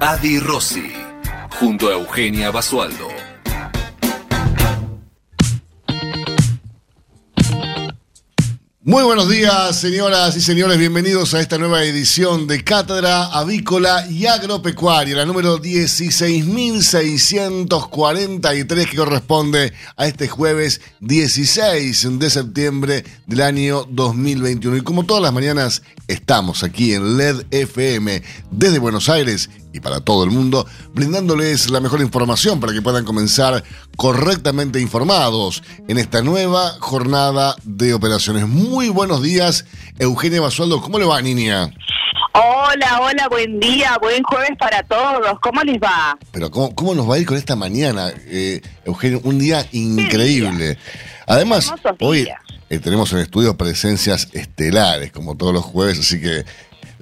Adi Rossi, junto a Eugenia Basualdo. Muy buenos días, señoras y señores. Bienvenidos a esta nueva edición de Cátedra Avícola y Agropecuaria, la número 16.643, que corresponde a este jueves 16 de septiembre del año 2021. Y como todas las mañanas, estamos aquí en LED FM desde Buenos Aires y para todo el mundo, brindándoles la mejor información para que puedan comenzar correctamente informados en esta nueva jornada de operaciones. Muy buenos días, Eugenia Basualdo. ¿Cómo le va, niña? Hola, hola, buen día, buen jueves para todos. ¿Cómo les va? Pero ¿cómo, cómo nos va a ir con esta mañana, eh, Eugenio? Un día increíble. Además, hoy eh, tenemos en estudio presencias estelares, como todos los jueves, así que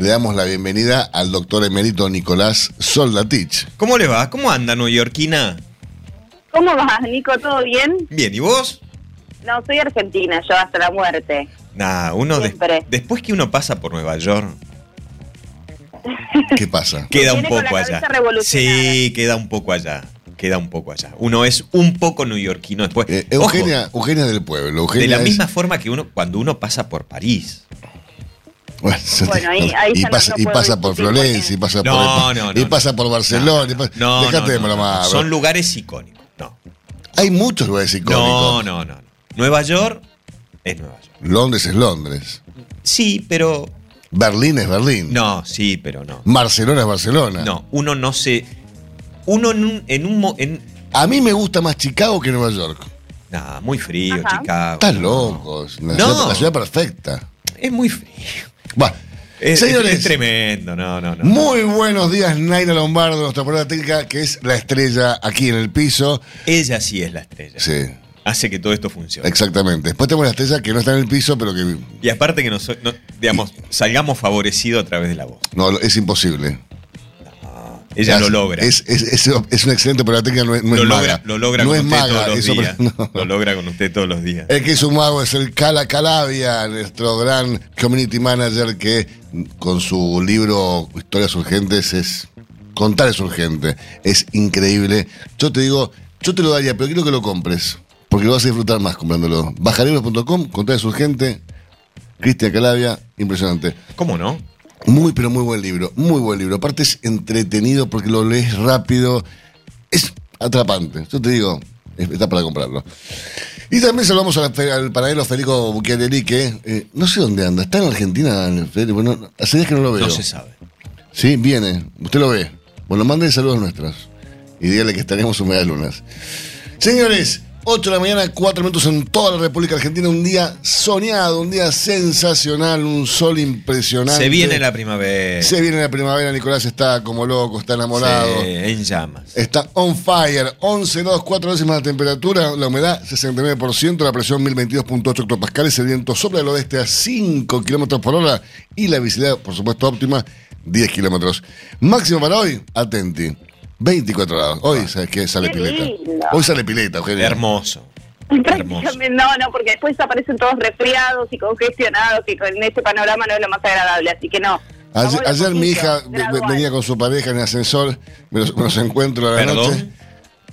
le damos la bienvenida al doctor emérito Nicolás Soldatich. ¿Cómo le va? ¿Cómo anda, neoyorquina? ¿Cómo vas, Nico? ¿Todo bien? Bien, ¿y vos? No, soy argentina, yo hasta la muerte. Nah, uno después que uno pasa por Nueva York, ¿Qué pasa? queda un poco allá. Sí, queda un poco allá. Queda un poco allá. Uno es un poco neoyorquino después. Eh, Ojo, Eugenia, Eugenia del pueblo. Eugenia de la es- misma forma que uno cuando uno pasa por París. Bueno, se Bueno, te- ahí- ahí y pasa, no y puedo pasa por Florencia, y pasa No, por, no, y pasa por Barcelona. y pasa- No, Dejate no, de bromar. Son lugares icónicos. No. Hay muchos lugares icónicos. No, no, no. Nueva York es Nueva York. Londres es Londres. Sí, pero. Berlín es Berlín. No, sí, pero no. Barcelona es Barcelona. No, uno no se. Uno en un. En un mo- en, A mí me gusta más Chicago que Nueva York. nah, muy frío, Ajá. Chicago. Estás no. loco. La, No. ciudad, la ciudad perfecta. Es muy frío. Bueno, Es, señores, es- es tremendo, no, no, no. muy buenos días, Naira Lombardo, nuestra prueba técnica, que es la estrella aquí en el piso. Ella sí es la estrella. Sí, Hace que todo esto funcione. exactamente. Después tenemos la estrella que no está en el piso, pero que Y aparte que nos, no- digamos, salgamos favorecidos a través de la voz. no, es imposible. Ella lo logra. Es, es, es, es una excelente prueba técnica, no es, no lo, logra maga. lo logra no con es usted maga, todos los eso- días. no. Lo logra con usted todos los días. El que es un mago es el Cala Calavia, nuestro gran community manager que con su libro Historias Urgentes es... Contar es urgente, es increíble. Yo te digo, yo te lo daría, pero quiero que lo compres, porque lo vas a disfrutar más comprándolo. Bajalibros.com, Contar es urgente, Cristian Calavia, impresionante. ¿Cómo no? Muy, pero muy buen libro, muy buen libro. Aparte es entretenido porque lo lees rápido, es atrapante. Yo te digo, es- está para comprarlo. Y también saludamos a la fe- al panadero Federico Bucchiarelli, que eh, no sé dónde anda. ¿Está en Argentina, Federico? Bueno, hace días que no lo veo. No se sabe. Sí, viene. Usted lo ve. Bueno, manden saludos nuestros. Y dígale que estaremos un media lunas. Señores, 8 de la mañana, 4 minutos en toda la República Argentina. Un día soñado, un día sensacional, un sol impresionante. Se viene la primavera. Se viene la primavera, Nicolás está como loco, está enamorado. Sí, en llamas. Está on fire, 11 grados 4 décimas la temperatura, la humedad 69%, la presión 1022.8 hectopascales, el viento sopla del oeste a 5 kilómetros por hora y la visibilidad, por supuesto, óptima, 10 kilómetros. Máximo para hoy, atenti, 24 grados. Hoy, ¿sabes qué? Sale Qué pileta. lindo. Hoy sale pileta, Eugenia. Hermoso. Prácticamente no, no, porque después aparecen todos resfriados y congestionados y con este panorama no es lo más agradable, así que no. Vamos Ayer, de a ayer mi poquito, hija ve- ve- gradual. venía con su pareja en el ascensor, me los, me los encuentro a la ¿Perdón? noche.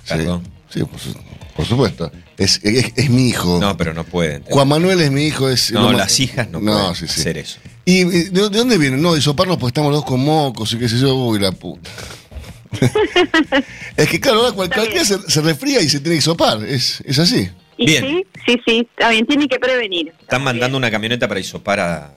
Sí, Perdón. sí, por, su- por supuesto. Es, es- es mi hijo. No, pero no pueden. Juan Manuel es mi hijo. Es No, más- las hijas no, pueden hacer eso. ¿Y y de, de dónde viene? No, de soparnos porque estamos los dos con mocos y qué sé yo. Uy, la puta. Es que claro, ahora cualquiera se, se resfría y se tiene que sopar. Es, es así. Y Bien. sí, sí, sí, está bien, tiene que prevenir. Están mandando una camioneta para isopar a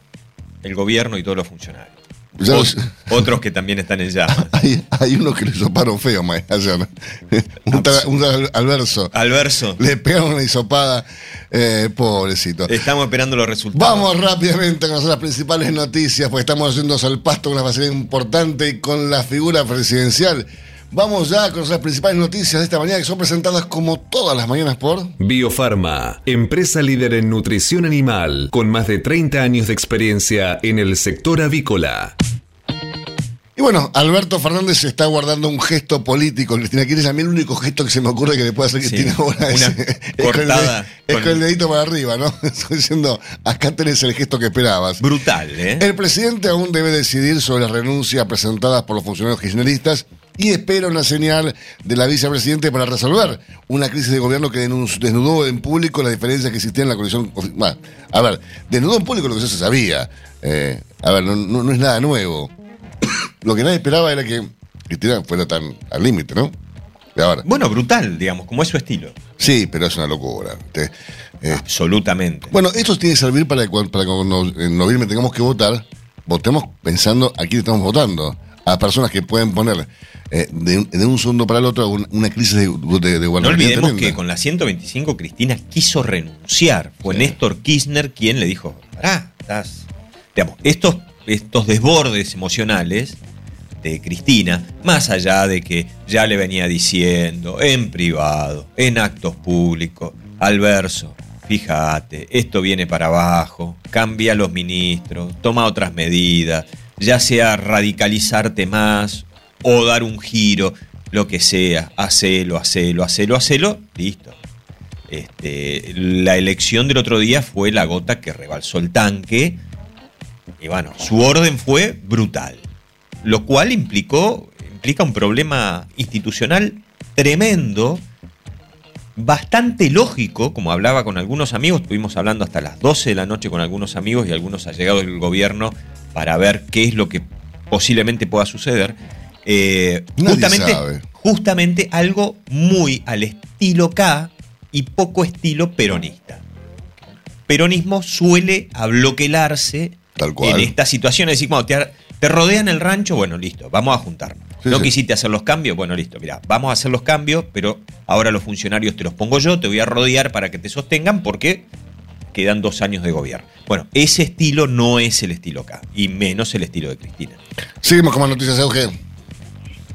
el gobierno y todos los funcionarios. Los- otros que también están en llamas. hay, hay unos que le soparon feo ma, ayer. Un, Alverso. Alverso, Le pegaron una hisopada, eh, pobrecito. estamos esperando los resultados. Vamos rápidamente a conocer las principales noticias, porque estamos yéndonos al pasto con una facilidad importante y con la figura presidencial. Vamos ya conocer las principales noticias de esta mañana que son presentadas como todas las mañanas por... Biofarma, empresa líder en nutrición animal, con más de 30 años de experiencia en el sector avícola. Y bueno, Alberto Fernández está guardando un gesto político. Cristina Kirchner, a mí el único gesto que se me ocurre que le puede hacer Sí, Cristina ahora es, una es con el es con- con el dedito para arriba, ¿no? Estoy diciendo, acá tenés el gesto que esperabas. Brutal, ¿eh? El presidente aún debe decidir sobre las renuncias presentadas por los funcionarios kirchneristas y espera una señal de la vicepresidente para resolver una crisis de gobierno que desnudó en público las diferencias que existían en la coalición. Bueno, a ver, desnudó en público lo que ya se sabía. Eh, a ver, no, no- no es nada nuevo. lo que nadie esperaba era que Cristina fuera tan al límite, ¿no? Ahora, Bueno, brutal, digamos, como es su estilo. sí, pero es una locura. Te- eh, Absolutamente. Bueno, esto tiene que servir para que cuando, para que cuando en noviembre tengamos que votar, votemos pensando a quién estamos votando. A personas que pueden poner eh, de, un- de un segundo para el otro un- una crisis de, de, de No olvidemos tremenda. que con la 125 Cristina quiso renunciar. Fue Sí. Néstor Kirchner quien le dijo, pará, estás... Digamos, estos, estos desbordes emocionales de Cristina, más allá de que ya le venía diciendo en privado, en actos públicos, al verso, fíjate, esto viene para abajo, cambia los ministros, toma otras medidas, ya sea radicalizarte más o dar un giro, lo que sea, hacelo, hacelo, hacelo, hacelo, listo. Este, la elección del otro día fue la gota que rebalsó el tanque. Y bueno, su orden fue brutal. Lo cual implicó, implica un problema institucional tremendo, bastante lógico, como hablaba con algunos amigos, estuvimos hablando hasta las 12 de la noche con algunos amigos y algunos allegados del gobierno para ver qué es lo que posiblemente pueda suceder. Eh, justamente, sabe. justamente algo muy al estilo K y poco estilo peronista. Peronismo suele abloquelarse Tal cual. en estas situaciones. Es decir, cuando te, te rodean el rancho, bueno, listo, vamos a juntarnos. Sí, no sí. quisiste hacer los cambios, bueno, listo, mira, vamos a hacer los cambios, pero ahora los funcionarios te los pongo yo, te voy a rodear para que te sostengan porque quedan dos años de gobierno. Bueno, ese estilo no es el estilo acá, y menos el estilo de Cristina. Seguimos con más noticias, Euge.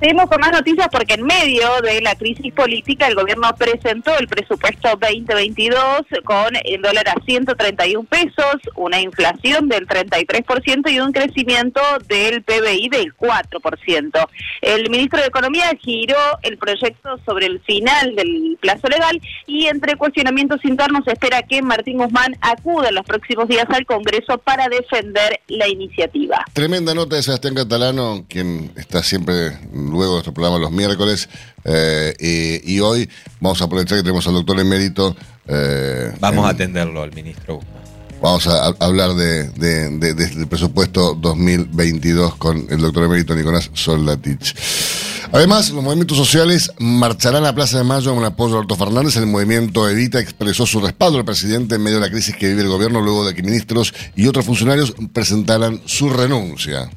Seguimos con más noticias porque en medio de la crisis política el gobierno presentó el presupuesto 2022 con el dólar a 131 pesos, una inflación del 33% y un crecimiento del PBI del 4%. El ministro de Economía giró el proyecto sobre el final del plazo legal y entre cuestionamientos internos espera que Martín Guzmán acuda en los próximos días al Congreso para defender la iniciativa. Tremenda nota de Sebastián Catalano, quien está siempre luego de nuestro programa los miércoles. eh, y, y hoy vamos a aprovechar que tenemos al doctor emérito. eh, Vamos a en- atenderlo al ministro Guzmán. Vamos a, a hablar de, de- de- de- del presupuesto 2022 con el doctor emérito Nicolás Soldatich. Además, los movimientos sociales marcharán a Plaza de Mayo en apoyo a Alberto Fernández. El movimiento Evita expresó su respaldo al presidente en medio de la crisis que vive el gobierno luego de que ministros y otros funcionarios presentaran su renuncia.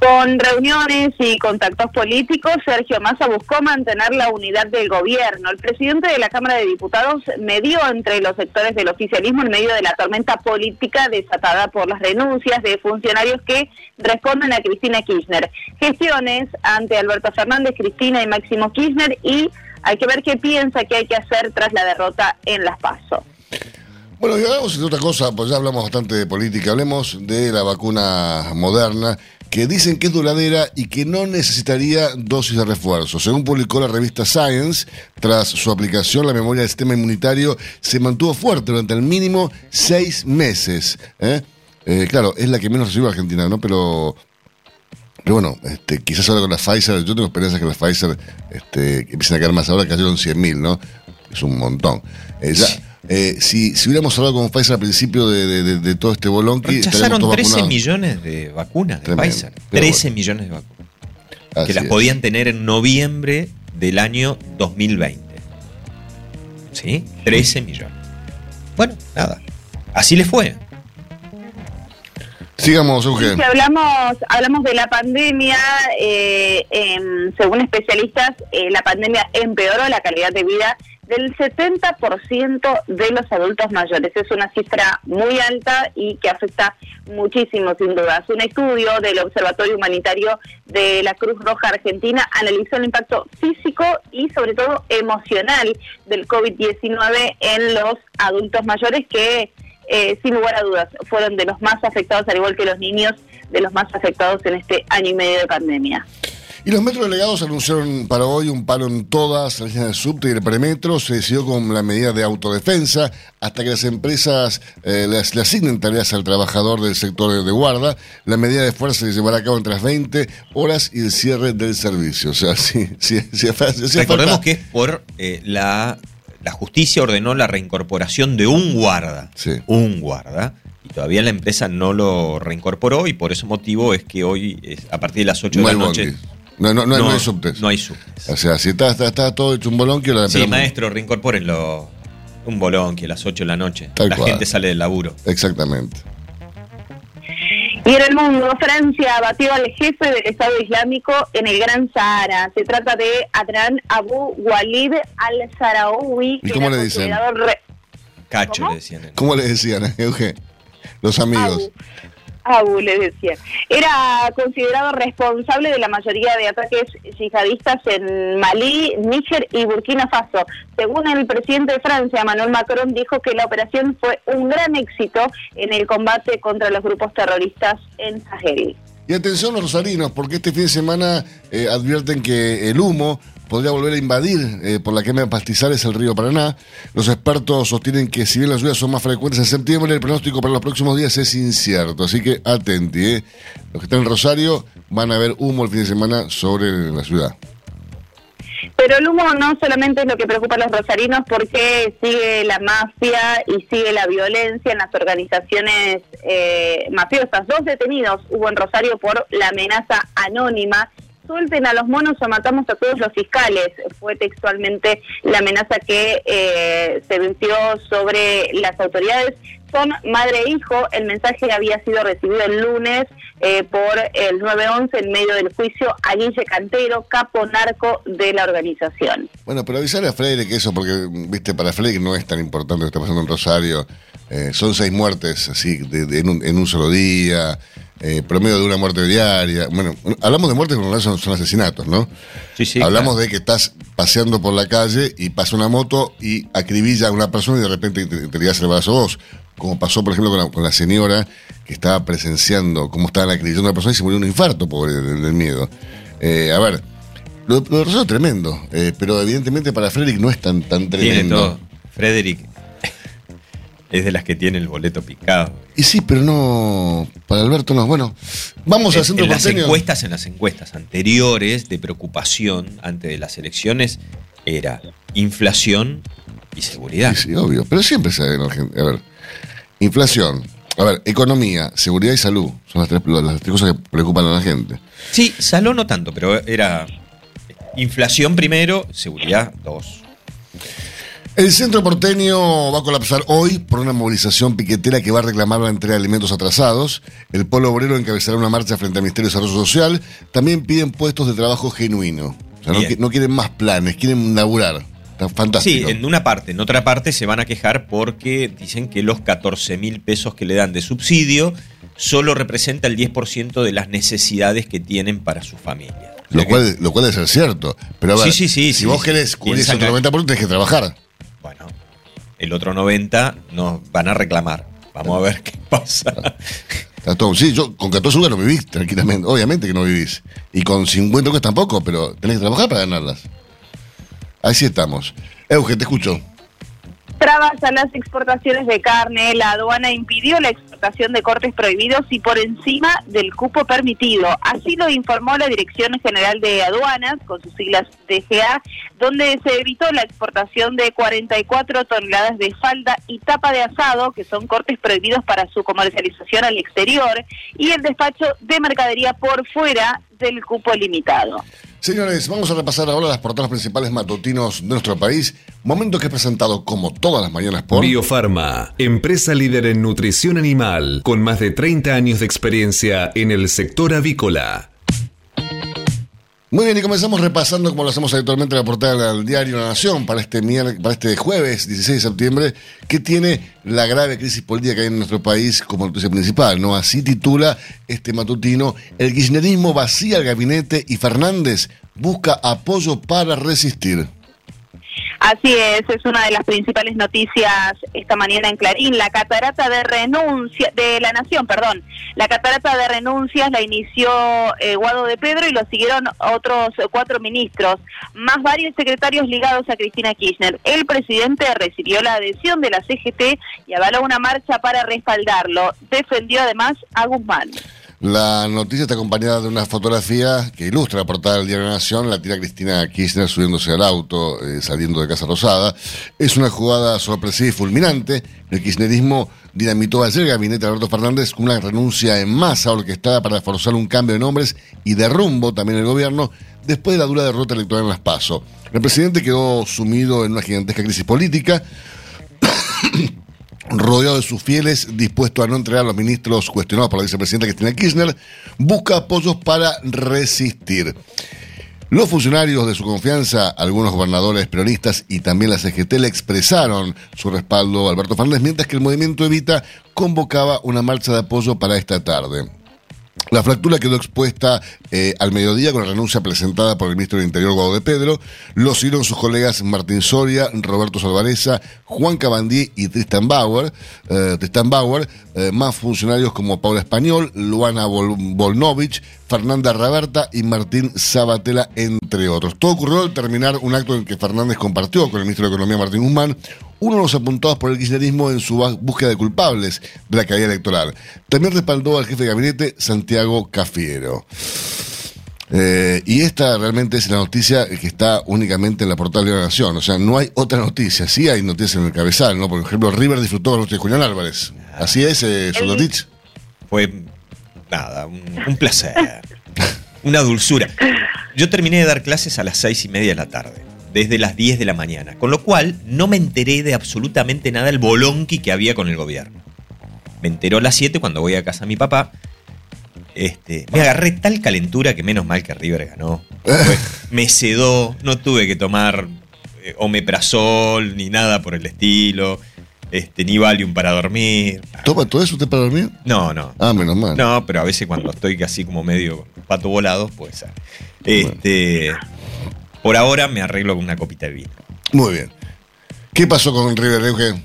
Con reuniones y contactos políticos, Sergio Massa buscó mantener la unidad del gobierno. El presidente de la Cámara de Diputados medió entre los sectores del oficialismo en medio de la tormenta política desatada por las renuncias de funcionarios que responden a Cristina Kirchner. Gestiones ante Alberto Fernández, Cristina y Máximo Kirchner y hay que ver qué piensa que hay que hacer tras la derrota en las PASO. Bueno, y hablamos de otra cosa, pues ya hablamos bastante de política. Hablemos de la vacuna moderna, que dicen que es duradera y que no necesitaría dosis de refuerzo. Según publicó la revista Science, tras su aplicación, la memoria del sistema inmunitario se mantuvo fuerte durante el mínimo seis meses. ¿eh? Eh, claro, es la que menos recibe Argentina, ¿no? Pero pero bueno, este, quizás ahora con la Pfizer, yo tengo esperanza que la Pfizer este, que empiecen a caer más ahora, cayeron 100.000, ¿no? Es un montón. Eh, eh, si, si hubiéramos hablado con Pfizer al principio de, de- de- de todo este bolonqui, Rechazaron estaríamos todos 13 vacunados. millones de vacunas de Tremendo. Pfizer. Pero 13 bueno. millones de vacunas. Así que las es. podían tener en noviembre del año 2020. ¿Sí? 13 millones. Bueno, nada. Así le fue. Sigamos, Si Eugenio. hablamos, hablamos de la pandemia, eh, em, según especialistas, eh, la pandemia empeoró la calidad de vida del 70% de los adultos mayores. Es una cifra muy alta y que afecta muchísimo, sin dudas. Un estudio del Observatorio Humanitario de la Cruz Roja Argentina analizó el impacto físico y sobre todo emocional del COVID-19 en los adultos mayores que eh, sin lugar a dudas, fueron de los más afectados, al igual que los niños, de los más afectados en este año y medio de pandemia. Y los metros delegados anunciaron para hoy un paro en todas las líneas del subte y el premetro. Se decidió con la medida de autodefensa hasta que las empresas eh, le asignen tareas al trabajador del sector de, guarda. La medida de fuerza se llevará a cabo entre las 20 horas y el cierre del servicio. O sea, hace- si hace Recordemos falta- que es por eh, la, la justicia ordenó la reincorporación de un guarda. Sí. Un guarda. Y todavía la empresa no lo reincorporó y por ese motivo es que hoy, a partir de las 8 no de la noche. No, no, no, no hay subtes. No hay subtes. O sea, si está, está, está todo hecho un bolonquio, la Sí, maestro, reincorpórenlo. Un bolón que a las 8 de la noche. Tal la cual. gente sale del laburo. Exactamente. Y en el mundo, Francia batió al jefe del Estado Islámico en el Gran Sahara. Se trata de Adnan Abu Walid al-Sahraoui. ¿Y que cómo le dicen? re- Cacho, ¿Cómo? le decían. ¿Cómo le decían, Euge? Los amigos. Abu, Abu le decían. Era considerado responsable de la mayoría de ataques yihadistas en Malí, Níger y Burkina Faso. Según el presidente de Francia, Emmanuel Macron, dijo que la operación fue un gran éxito en el combate contra los grupos terroristas en Sahel. Y atención los rosarinos, porque este fin de semana eh, advierten que el humo podría volver a invadir eh, por la quema de pastizales el río Paraná. Los expertos sostienen que si bien las lluvias son más frecuentes en septiembre, el pronóstico para los próximos días es incierto. Así que atenti, eh. los que están en Rosario van a ver humo el fin de semana sobre la ciudad. Pero el humo no solamente es lo que preocupa a los rosarinos porque sigue la mafia y sigue la violencia en las organizaciones eh, mafiosas. Dos detenidos hubo en Rosario por la amenaza anónima. Suelten a los monos o matamos a todos los fiscales. Fue textualmente la amenaza que eh, se venció sobre las autoridades. Son madre e hijo. El mensaje había sido recibido el lunes eh, por el 911 en medio del juicio a Guille Cantero, capo narco de la organización. Bueno, pero avisarle a Freire que eso, porque, viste, para Freire no es tan importante lo que está pasando en Rosario. Eh, son seis muertes, así, de- de- en, un, en un solo día, eh, promedio de una muerte diaria. Bueno, hablamos de muertes, pero en realidad son, son asesinatos, ¿no? Sí, sí, Hablamos claro. de que estás paseando por la calle y pasa una moto y acribilla a una persona y de repente te, te ligas el brazo vos. Como pasó, por ejemplo, con la, con la señora que estaba presenciando cómo estaban acribillando a una persona y se murió de un infarto, pobre, del, del miedo. Eh, a ver, lo, lo de es tremendo, eh, pero evidentemente para Frederick no es tan, tan Tiene tremendo. todo. Frederick es de las que tiene el boleto picado. Y sí, pero no. Para Alberto no. Bueno, vamos En, centro en las porteño. encuestas, en las encuestas anteriores de preocupación antes de las elecciones, era inflación y seguridad. Sí, sí, obvio. Pero siempre se ve en Argentina. A ver, inflación. A ver, economía, seguridad y salud. Son las tres, las tres cosas que preocupan a la gente. Sí, saló no tanto, pero era inflación primero, seguridad dos. El centro porteño va a colapsar hoy por una movilización piquetera que va a reclamar la entrega de alimentos atrasados. El Polo Obrero encabezará una marcha frente al Ministerio de Desarrollo Social. También piden puestos de trabajo genuino. O sea, no quieren más planes, quieren laburar. Está Sí, fantástico. en una parte. En otra parte se van a quejar porque dicen que los 14 mil pesos que le dan de subsidio solo representa el 10% de las necesidades que tienen para su familia. O sea Lo que- cual, lo cual debe ser cierto. Pero a ver, Sí, sí, sí, si vos querés cubrir ese otro que- 90%, tenés que trabajar. Bueno, el otro 90 nos van a reclamar. Vamos a ver qué pasa. Sí, yo con 14 lucas no vivís tranquilamente. Obviamente que no vivís. Y con 50 lucas tampoco, pero tenés que trabajar para ganarlas. Así estamos. Euge, te escucho. Trabas a las exportaciones de carne, la aduana impidió la exportación de cortes prohibidos y por encima del cupo permitido. Así lo informó la Dirección General de Aduanas, con sus siglas DGA, donde se evitó la exportación de 44 toneladas de falda y tapa de asado, que son cortes prohibidos para su comercialización al exterior, y el despacho de mercadería por fuera del cupo limitado. Señores, vamos a repasar ahora las portadas principales matutinos de nuestro país. Momento que es presentado como todas las mañanas por Biofarma, empresa líder en nutrición animal, con más de 30 años de experiencia en el sector avícola. Muy bien, y comenzamos repasando, como lo hacemos habitualmente, la portada del diario La Nación para este, para este jueves 16 de septiembre, que tiene la grave crisis política que hay en nuestro país como noticia principal. ¿no? Así titula este matutino: El kirchnerismo vacía el gabinete y Fernández busca apoyo para resistir. Así es, es una de las principales noticias esta mañana en Clarín. La catarata de renuncia de la Nación, perdón. La catarata de renuncias la inició eh, Guado de Pedro y lo siguieron otros cuatro ministros, más varios secretarios ligados a Cristina Kirchner. El presidente recibió la adhesión de la CGT y avaló una marcha para respaldarlo. Defendió además a Guzmán. La noticia está acompañada de una fotografía que ilustra la portada del diario La Nación, la tira Cristina Kirchner subiéndose al auto, eh, saliendo de Casa Rosada. Es una jugada sorpresiva y fulminante. El kirchnerismo dinamitó ayer el gabinete de Alberto Fernández con una renuncia en masa orquestada para forzar un cambio de nombres y de rumbo también el gobierno después de la dura derrota electoral en las PASO. El presidente quedó sumido en una gigantesca crisis política rodeado de sus fieles, dispuesto a no entregar a los ministros cuestionados por la vicepresidenta Cristina Kirchner, busca apoyos para resistir. Los funcionarios de su confianza, algunos gobernadores peronistas y también la CGT le expresaron su respaldo a Alberto Fernández, mientras que el movimiento Evita convocaba una marcha de apoyo para esta tarde. La fractura quedó expuesta eh, al mediodía con la renuncia presentada por el ministro del Interior, Guado de Pedro. Lo siguieron sus colegas Martín Soria, Roberto Salvareza, Juan Cabandí y Tristan Bauer. eh, Tristan Bauer, eh, más funcionarios como Paula Español, Luana Volnovich, Fernanda Raberta y Martín Sabatella, entre otros. Todo ocurrió al terminar un acto en que Fernández compartió con el ministro de Economía, Martín Guzmán, uno de los apuntados por el kirchnerismo en su búsqueda de culpables de la caída electoral. También respaldó al jefe de gabinete, Santiago Cafiero. Eh, y esta realmente es la noticia que está únicamente en la portal de la Nación. O sea, no hay otra noticia. Sí hay noticias en el cabezal, ¿no? Por ejemplo, River disfrutó con de Julián Álvarez. Así es, eh, Sudotich. Fue nada, un, un placer. Una dulzura. Yo terminé de dar clases a las seis y media de la tarde, desde las 10 de la mañana, con lo cual no me enteré de absolutamente nada del bolonqui que había con el gobierno. Me enteró a las 7 cuando voy a casa de mi papá. Este, me agarré tal calentura que menos mal que River ganó. Fue mecedó, no tuve que tomar eh, omeprazol ni nada por el estilo, este, ni Valium para dormir. ¿Toma todo eso usted para dormir? No, no. Ah, menos mal. No, pero a veces cuando estoy así como medio pato volado, puede ser. Este, por ahora me arreglo con una copita de vino. Muy bien. ¿Qué pasó con River, Eugen?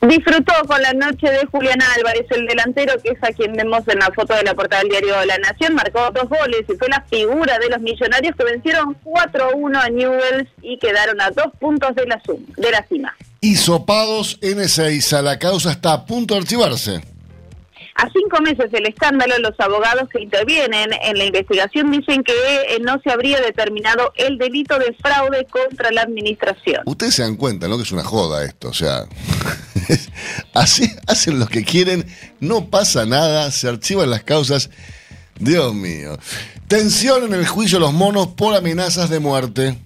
Disfrutó con la noche de Julián Álvarez, el delantero que es a quien vemos en la foto de la portada del diario La Nación, marcó dos goles y fue la figura de los millonarios que vencieron 4-1 a Newells y quedaron a dos puntos de la, sum- de la cima. Hisopados N6. La causa está a punto de archivarse. A cinco meses del escándalo, los abogados que intervienen en la investigación dicen que eh, no se habría determinado el delito de fraude contra la administración. Ustedes se dan cuenta, ¿no? Que es una joda esto. O sea, así hacen lo que quieren, no pasa nada, se archivan las causas. Dios mío. Tensión en el juicio de los monos por amenazas de muerte.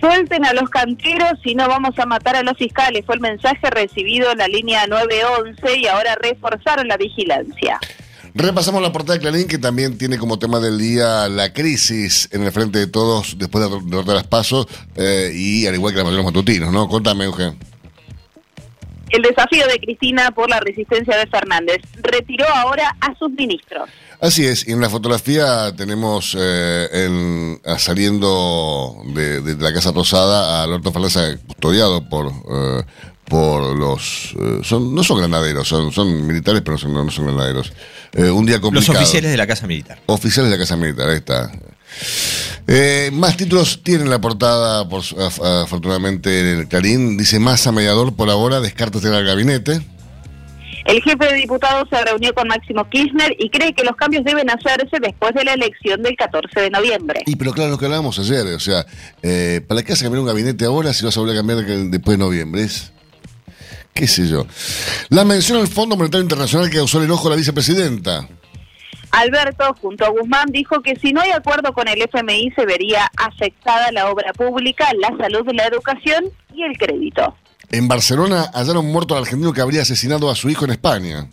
Suelten a los canteros y no vamos a matar a los fiscales. Fue el mensaje recibido en la línea 911 y ahora reforzaron la vigilancia. Repasamos la portada de Clarín, que también tiene como tema del día la crisis en el frente de todos después de la derrota de las pasos, eh, y al igual que la mayoría de los matutinos, ¿no? Contame, Eugen. El desafío de Cristina por la resistencia de Fernández. Retiró ahora a sus ministros. Así es, y en la fotografía tenemos eh, en- a- saliendo de, de la Casa Rosada a Alberto Fernández custodiado por eh, por los eh, son no son granaderos, son, son militares, pero son- no, no son granaderos. Eh, un día Los complicado. oficiales de la Casa Militar. Oficiales de la Casa Militar, ahí está. Eh, más títulos tienen la portada, por, af- afortunadamente, en el Clarín. Dice Massa mediador por ahora, descarta tener al gabinete. El jefe de diputados se reunió con Máximo Kirchner y cree que los cambios deben hacerse después de la elección del 14 de noviembre. Y pero claro, lo que hablábamos ayer, o sea, eh, ¿para qué vas a cambiar un gabinete ahora si vas a volver a cambiar después de noviembre? Es, qué sé yo. La mención al Fondo Monetario Internacional que causó el enojo a la vicepresidenta. Alberto, junto a Guzmán, dijo que si no hay acuerdo con el FMI se vería afectada la obra pública, la salud, la educación y el crédito. En Barcelona hallaron muerto al argentino que habría asesinado a su hijo en España.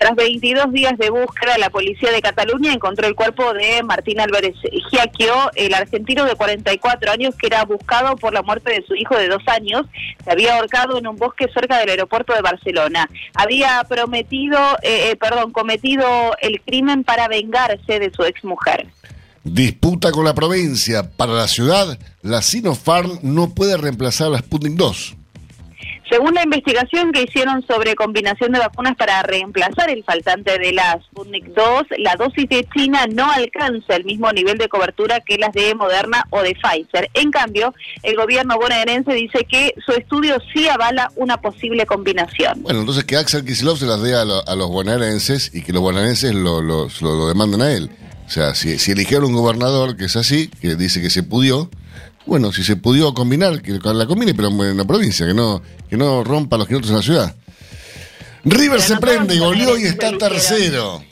Tras 22 días de búsqueda, la policía de Cataluña encontró el cuerpo de Martín Álvarez Giaquio, el argentino de 44 años que era buscado por la muerte de su hijo de dos años. Se había ahorcado en un bosque cerca del aeropuerto de Barcelona. Había prometido, eh, eh, perdón, cometido el crimen para vengarse de su exmujer. Disputa con la provincia. Para la ciudad, la Sinopharm no puede reemplazar a la Sputnik 2. Según la investigación que hicieron sobre combinación de vacunas para reemplazar el faltante de la Sputnik 2, la dosis de China no alcanza el mismo nivel de cobertura que las de Moderna o de Pfizer. En cambio, el gobierno bonaerense dice que su estudio sí avala una posible combinación. Bueno, entonces que Axel Kicillof se las dé a, los bonaerenses y que los bonaerenses lo, lo, lo, demanden a él. O sea, si, si eligieron un gobernador que es así, que dice que se pudió, bueno, si se pudió combinar, que la combine, pero en la provincia, que no, que no rompa los kilómetros en la ciudad. River se prende, goleó y está tercero.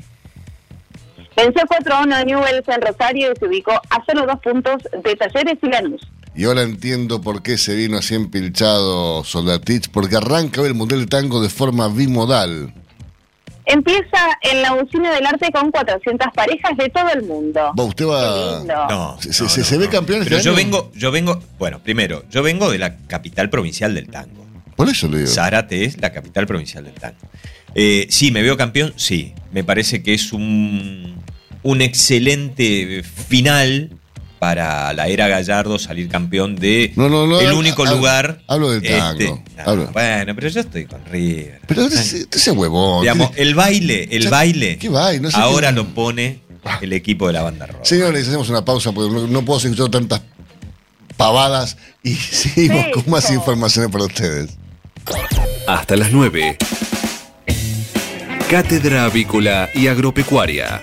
Venció 4 a 1 a Newells en Rosario y se ubicó a solo dos puntos de Talleres y Lanús. Y ahora entiendo por qué se vino así empilchado Soldatich, porque arranca el Mundial de Tango de forma bimodal. Empieza en la Usina del Arte con 400 parejas de todo el mundo. usted va. No, se, ve campeón. Pero este yo vengo, yo vengo, bueno, primero, yo vengo de la capital provincial del tango. Por eso le digo. Zárate es la capital provincial del tango. Eh, sí, me veo campeón, sí. Me parece que es un, un excelente final para la era Gallardo salir campeón de el único lugar. Hablo del tango. Este, bueno, pero yo estoy con River. Pero ese huevón. Digamos, el baile, el baile. ¿Qué baile? ahora lo pone el equipo de la banda roja. Señores, hacemos una pausa porque no, puedo seguir tantas pavadas y seguimos con más informaciones para ustedes. Hasta las 9. Cátedra Avícola y Agropecuaria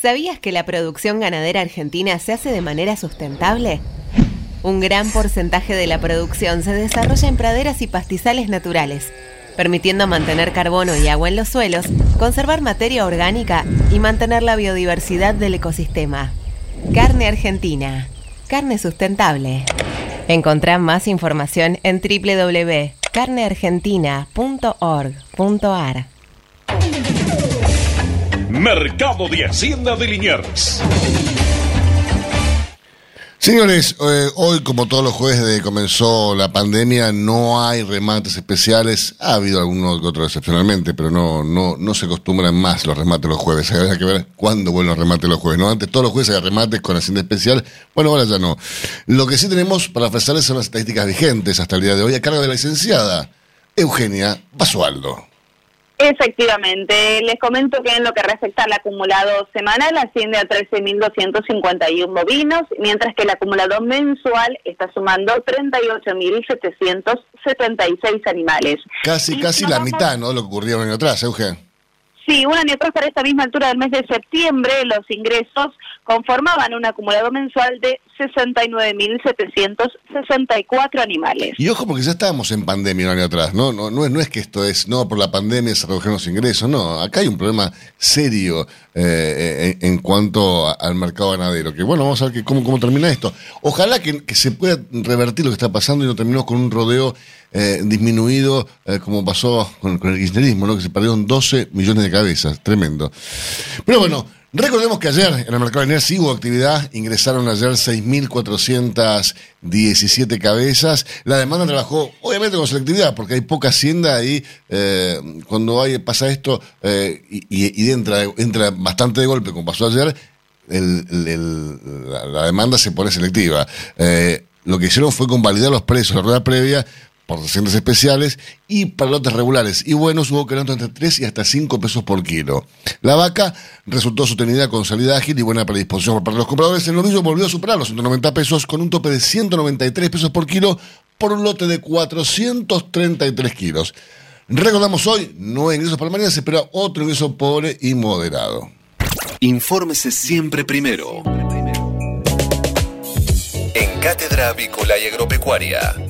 ¿Sabías que la producción ganadera argentina se hace de manera sustentable? Un gran porcentaje de la producción se desarrolla en praderas y pastizales naturales, permitiendo mantener carbono y agua en los suelos, conservar materia orgánica y mantener la biodiversidad del ecosistema. Carne Argentina. Carne sustentable. Encontrá más información en www.carneargentina.org.ar. Mercado de Hacienda de Liniers. Señores, eh, hoy como todos los jueves desde que comenzó la pandemia no hay remates especiales. Ha habido algunos otros excepcionalmente, pero no, no, no se acostumbran más los remates los jueves. Hay que ver cuándo vuelven los remates los jueves. No, antes todos los jueves había remates con Hacienda Especial. Bueno, ahora ya no. Lo que sí tenemos para ofrecerles son las estadísticas vigentes hasta el día de hoy a cargo de la licenciada Eugenia Basualdo. Efectivamente, les comento que en lo que respecta al acumulado semanal asciende a 13.251 bovinos, mientras que el acumulado mensual está sumando 38.776 animales. Casi, casi la mitad, ¿no? Lo que ocurrió un año atrás, Eugen. Sí, un año atrás, para esta misma altura del mes de septiembre, los ingresos conformaban un acumulado mensual de 69.764 animales. Y ojo, porque ya estábamos en pandemia un año atrás, ¿no? No, no, es, no es que esto es, no, por la pandemia se redujeron los ingresos, no. Acá hay un problema serio eh, en, cuanto al mercado ganadero. Que bueno, vamos a ver cómo, cómo termina esto. Ojalá que, se pueda revertir lo que está pasando y no terminemos con un rodeo eh, disminuido, eh, como pasó con, el kirchnerismo, ¿no? que se perdieron 12 millones de cabezas, tremendo. Pero bueno, recordemos que ayer en el mercado de sí hubo actividad, ingresaron ayer 6.417 cabezas, la demanda trabajó obviamente con selectividad, porque hay poca hacienda y eh, cuando hay, pasa esto y, entra, entra bastante de golpe, como pasó ayer, la, demanda se pone selectiva. lo que hicieron fue convalidar los precios, la rueda previa, por docentes especiales y para lotes regulares y buenos hubo que entre 3 y hasta 5 pesos por kilo. La vaca resultó sostenida con salida ágil y buena predisposición por parte de los compradores. El novillo volvió a superar los 190 pesos con un tope de 193 pesos por kilo por un lote de 433 kilos. Recordamos hoy, hay ingresos para mañana, se espera otro ingreso pobre y moderado. Infórmese siempre primero. En Cátedra Avícola y Agropecuaria.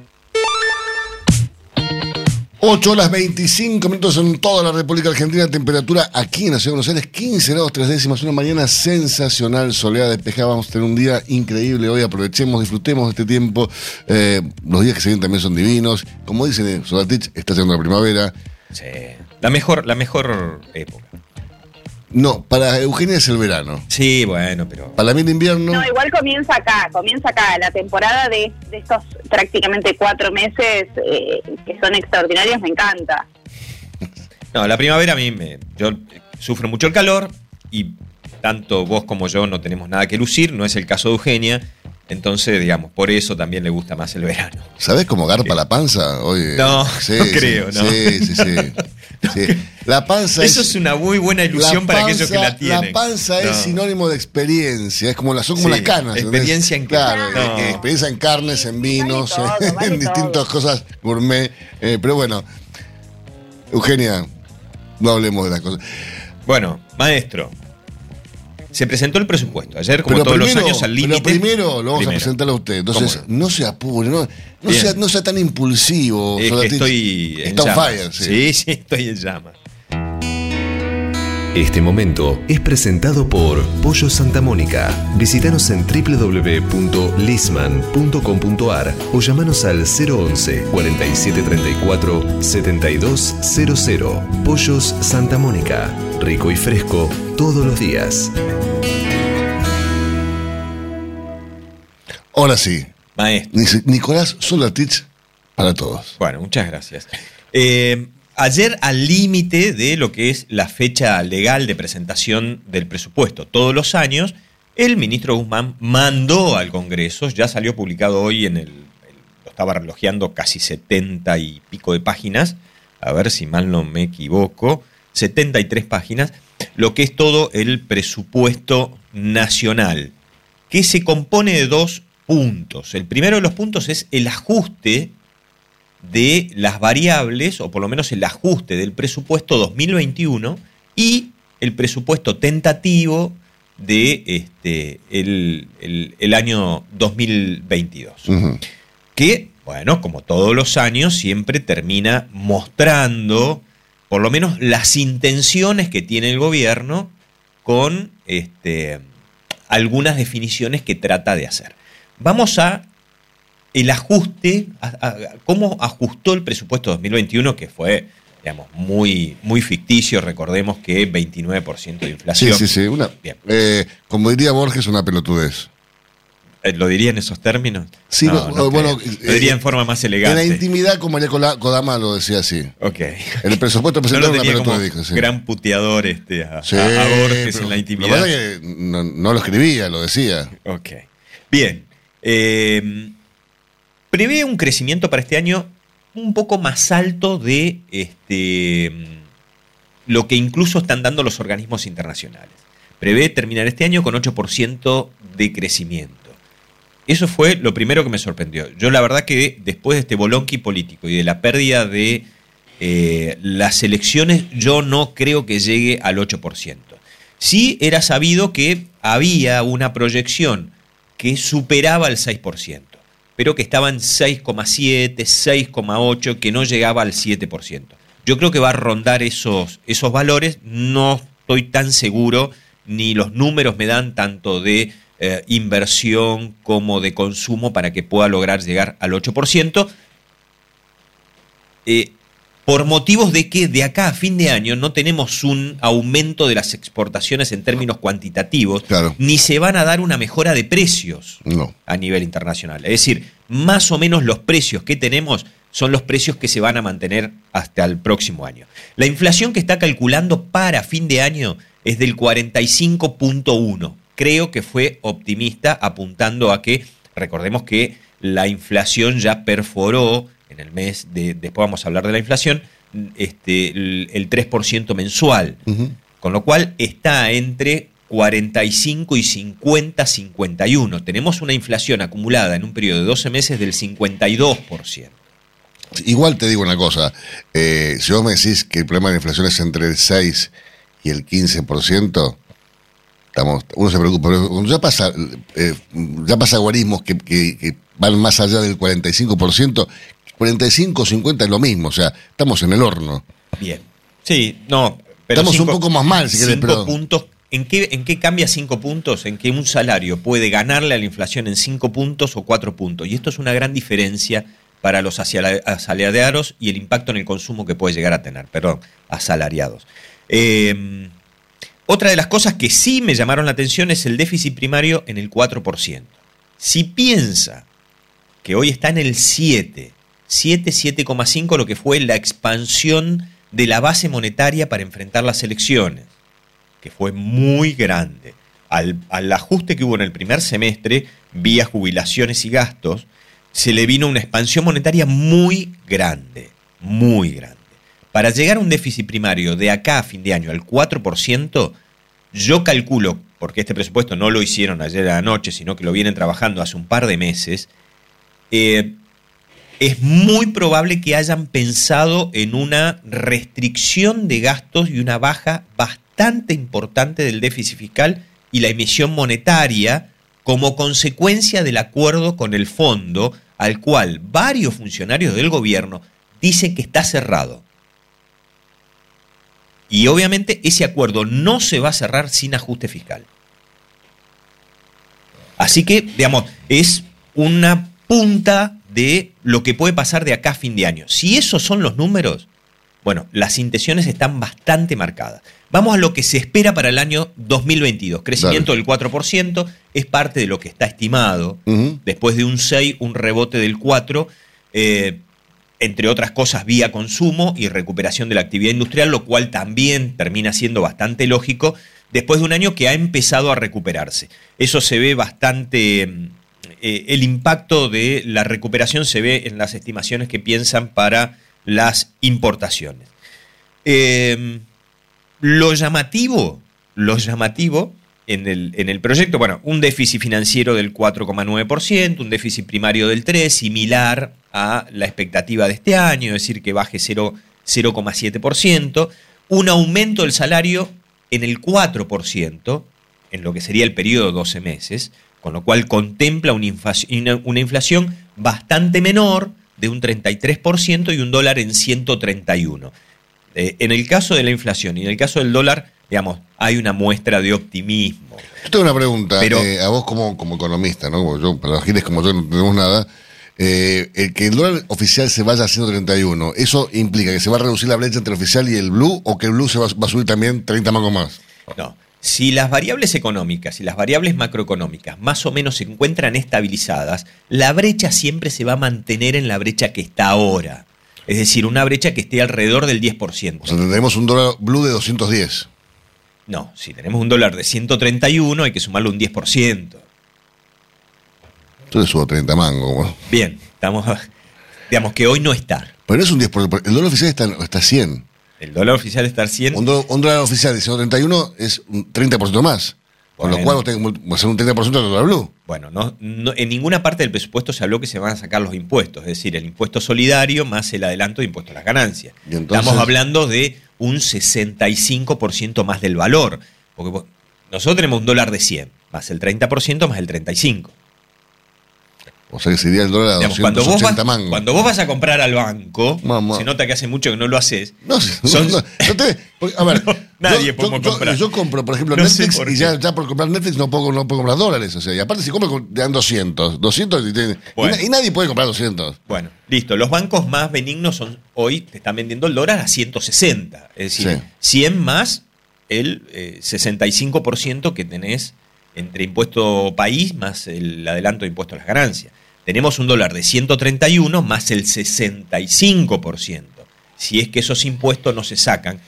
8 horas 25 minutos en toda la República Argentina, temperatura aquí en la ciudad de Buenos Aires, 15 grados 3 décimas, una mañana sensacional, soleada, despejada, vamos a tener un día increíble hoy, aprovechemos, disfrutemos de este tiempo, eh, los días que se vienen también son divinos, como dicen Solatich, está llegando la primavera. Sí, la mejor, la mejor época. No, para Eugenia es el verano. Sí, bueno, pero. Para mí el invierno. No, igual comienza acá, comienza acá. La temporada de, estos prácticamente cuatro meses eh, que son extraordinarios me encanta. No, la primavera a mí me. Yo sufro mucho el calor y tanto vos como yo no tenemos nada que lucir, no es el caso de Eugenia. Entonces, digamos, por eso también le gusta más el verano. ¿Sabés cómo garpa la panza? Oye, no, no creo, ¿no? Sí, sí, sí. La panza Eso es, una muy buena ilusión para aquellos que la tienen. La panza es sinónimo de experiencia, es como, la, son como las canas. Experiencia en Claro, experiencia en carnes, en vinos, en distintas cosas gourmet. Eh, pero bueno, Eugenia, no hablemos de las cosas. Bueno, maestro, se presentó el presupuesto. Ayer, como todos los años, al límite. Pero primero lo vamos a presentar a usted. Entonces, no? se apure, no, sea, no sea tan impulsivo. Es que estoy en Está fire, sí. sí, sí, estoy en llamas. Este momento es presentado por Pollo Santa Mónica. Visítanos en www.lisman.com.ar o llamanos al 011 4734 7200. Pollos Santa Mónica. Rico y fresco todos los días. Ahora sí. Maestro. Nicolás Solatich para todos. Bueno, muchas gracias. Eh, ayer al límite de lo que es la fecha legal de presentación del presupuesto todos los años, el ministro Guzmán mandó al Congreso, ya salió publicado hoy en el, lo estaba relojeando casi 70 y pico de páginas, a ver si mal no me equivoco, 73 páginas, lo que es todo el presupuesto nacional, que se compone de dos puntos. El primero de los puntos es el ajuste de las variables, o por lo menos el ajuste del presupuesto 2021 y el presupuesto tentativo de este, el, año 2022. Que, bueno, como todos los años, siempre termina mostrando por lo menos las intenciones que tiene el gobierno con este, algunas definiciones que trata de hacer. Vamos a el ajuste, cómo ajustó el presupuesto 2021, que fue, digamos, muy, muy ficticio, recordemos que 29% de inflación. Sí, sí, sí. Una, eh, como diría Borges, una pelotudez. Eh, ¿Lo diría en esos términos? Sí, bueno, lo diría eh, en forma más elegante. En la intimidad, como María Kodama lo decía así. Ok. En el presupuesto presentado no una pelotudez. Sí. Gran puteador este, a, Borges en la intimidad. Lo que no, no, lo escribía, lo decía. Ok. Bien. Eh, prevé un crecimiento para este año un poco más alto de este, lo que incluso están dando los organismos internacionales. Prevé terminar este año con 8% de crecimiento. Eso fue lo primero que me sorprendió. Yo la verdad que después de este bolonqui político y de la pérdida de eh, las elecciones, yo no creo que llegue al 8%. Sí era sabido que había una proyección que superaba el 6% pero que estaba en 6,7, 6,8, que no llegaba al 7%. Yo creo que va a rondar esos, esos valores, no estoy tan seguro, ni los números me dan tanto de eh, inversión como de consumo para que pueda lograr llegar al 8%. Eh, por motivos de que de acá a fin de año no tenemos un aumento de las exportaciones en términos cuantitativos, Claro. ni se van a dar una mejora de precios No. a nivel internacional. Es decir, más o menos los precios que tenemos son los precios que se van a mantener hasta el próximo año. La inflación que está calculando para fin de año es del 45.1. Creo que fue optimista apuntando a que, recordemos que la inflación ya perforó en el mes de, después vamos a hablar de la inflación, este, el, el 3% mensual. Ujú. Con lo cual está entre 45 y 50, 51. Tenemos una inflación acumulada en un periodo de 12 meses del 52%. Igual te digo una cosa, eh, si vos me decís que el problema de la inflación es entre el 6 y el 15%, estamos, uno se preocupa, pero cuando ya pasa, eh, ya pasa guarismos que, que- que van más allá del 45%, 45 o 50 es lo mismo, o sea, estamos en el horno. Bien. Sí, no. Pero Estamos un poco más mal, si querés, cinco pero- puntos. ¿En qué, ¿En qué cambia cinco puntos? En que un salario puede ganarle a la inflación en cinco puntos o cuatro puntos. Y esto es una gran diferencia para los asala- asalariados y el impacto en el consumo que puede llegar a tener. Perdón, asalariados. Eh, otra de las cosas que sí me llamaron la atención es el déficit primario en el 4%. Si piensa que hoy está en el 7, 7, 7,5, lo que fue la expansión de la base monetaria para enfrentar las elecciones, que fue muy grande. Al, al ajuste que hubo en el primer semestre, vía jubilaciones y gastos, se le vino una expansión monetaria muy grande, muy grande. Para llegar a un déficit primario de acá a fin de año al 4%, yo calculo, porque este presupuesto no lo hicieron ayer a la noche, sino que lo vienen trabajando hace un par de meses, eh, es muy probable que hayan pensado en una restricción de gastos y una baja bastante importante del déficit fiscal y la emisión monetaria como consecuencia del acuerdo con el fondo al cual varios funcionarios del gobierno dicen que está cerrado. Y obviamente ese acuerdo no se va a cerrar sin ajuste fiscal. Así que, digamos, es una punta de lo que puede pasar de acá a fin de año. Si esos son los números, bueno, las intenciones están bastante marcadas. Vamos a lo que se espera para el año 2022. Crecimiento del 4% es parte de lo que está estimado. Después de un 6, un rebote del 4, eh, entre otras cosas vía consumo y recuperación de la actividad industrial, lo cual también termina siendo bastante lógico después de un año que ha empezado a recuperarse. Eso se ve bastante, mm, eh, el impacto de la recuperación se ve en las estimaciones que piensan para las importaciones. Eh, lo llamativo, lo llamativo en el, en el proyecto, bueno, un déficit financiero del 4,9%, un déficit primario del 3%, similar a la expectativa de este año, es decir, que baje 0 0,7%, un aumento del salario en el 4%, en lo que sería el periodo de 12 meses, con lo cual contempla una inflación, una- una inflación bastante menor de un 33% y un dólar en 131. Eh, en el caso de la inflación y en el caso del dólar, digamos, hay una muestra de optimismo. Yo tengo una pregunta, Pero- eh, a vos como, como economista, ¿no? Como yo, para los giles como yo no tenemos nada. Eh, el que el dólar oficial se vaya a 131, ¿eso implica que se va a reducir la brecha entre el oficial y el blue o que el blue se va, va a subir también 30 mangos más? No. Si las variables económicas y las variables macroeconómicas más o menos se encuentran estabilizadas, la brecha siempre se va a mantener en la brecha que está ahora. Es decir, una brecha que esté alrededor del 10%. O sea, tendremos un dólar blue de 210. No, si tenemos un dólar de 131 hay que sumarle un 10%. Entonces subo 30 mangos. bueno. Bien, estamos, digamos que hoy no está. Pero no es un 10%, porque el dólar oficial está, está a 100. El dólar oficial está al 100. Un, do- un dólar oficial de 131 es un 30% más. Con lo cual que mul- hacer un 30% del dólar blue. Bueno, no, no- en ninguna parte del presupuesto se habló que se van a sacar los impuestos, es decir, el impuesto solidario más el adelanto de impuesto a las ganancias. Estamos hablando de un 65% más del valor, porque vos- nosotros tenemos un dólar de 100, más el 30% más el 35%. O sea que sería el dólar a Digamos, cuando, vos 280 vas, mangos. cuando vos vas a comprar al banco, Mamá. se nota que hace mucho que no lo haces. No, Son- no, no te- a ver, Nadie yo, podemos yo- yo- comprar. yo compro, por ejemplo, Netflix por y ya, ya por comprar Netflix no puedo, no puedo comprar dólares. O sea, y aparte, si compro, te dan 200. 200 y, te- Bueno. y nadie puede comprar 200. Bueno, listo. Los bancos más benignos son hoy te están vendiendo el dólar a 160. Es decir, Sí. 100 más el eh, 65% que tenés entre impuesto país más el adelanto de impuesto a las ganancias. Tenemos un dólar de 131 más el 65%. Si es que esos impuestos no se sacan.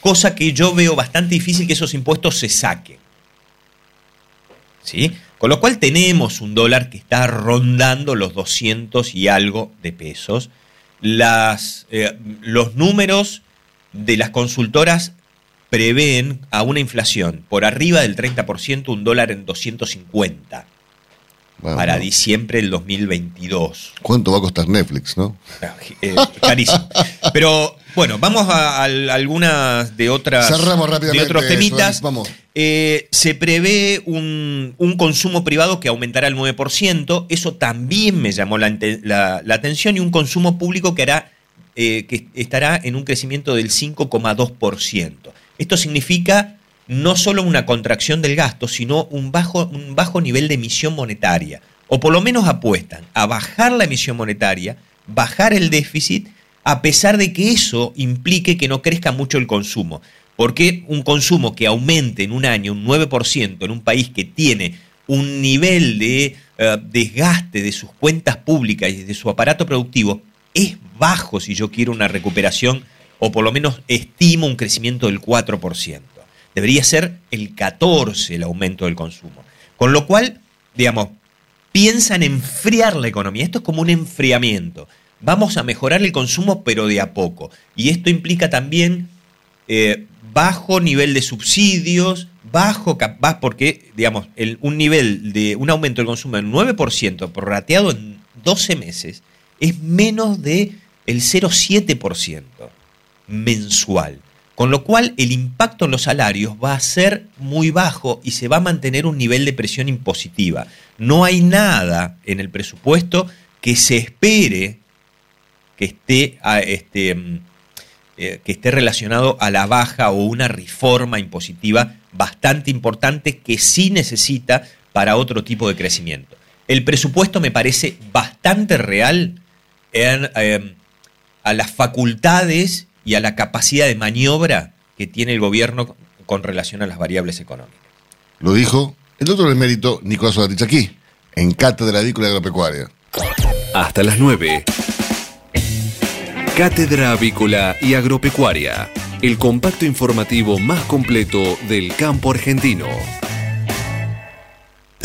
Cosa que yo veo bastante difícil que esos impuestos se saquen. ¿sí? Con lo cual tenemos un dólar que está rondando los 200 y algo de pesos. Las, eh, los números de las consultoras prevén a una inflación por arriba del 30%, un dólar en 250 Para diciembre del 2022. ¿Cuánto va a costar Netflix, no? Eh, carísimo. Pero bueno, vamos a, a algunas de otras Cerramos de rápidamente. otros temitas. Vamos. Eh, se prevé un, un consumo privado que aumentará el 9%. Eso también me llamó la- la atención. Y un consumo público que, hará, eh, que estará en un crecimiento del 5,2%. Esto significa no solo una contracción del gasto, sino un bajo, un bajo nivel de emisión monetaria. O por lo menos apuestan a bajar la emisión monetaria, bajar el déficit, a pesar de que eso implique que no crezca mucho el consumo. Porque un consumo que aumente en un año un 9% en un país que tiene un nivel de eh, desgaste de sus cuentas públicas y de su aparato productivo es bajo si yo quiero una recuperación o por lo menos estimo un crecimiento del 4%. Debería ser el 14% el aumento del consumo. Con lo cual, digamos, piensan enfriar la economía. Esto es como un enfriamiento. Vamos a mejorar el consumo, pero de a poco. Y esto implica también eh, bajo nivel de subsidios, bajo capaz, porque, digamos, un nivel de un aumento del consumo del 9% prorrateado en 12 meses es menos de el 0,7% mensual. Con lo cual el impacto en los salarios va a ser muy bajo y se va a mantener un nivel de presión impositiva. No hay nada en el presupuesto que se espere que esté, este, mm, eh, que esté relacionado a la baja o una reforma impositiva bastante importante que sí necesita para otro tipo de crecimiento. El presupuesto me parece bastante real eh, a las facultades y a la capacidad de maniobra que tiene el gobierno con relación a las variables económicas. Lo dijo el doctor emérito Nicolás Odatich aquí, en Cátedra Avícola y Agropecuaria. Hasta las 9. Cátedra Avícola y Agropecuaria. El compacto informativo más completo del campo argentino.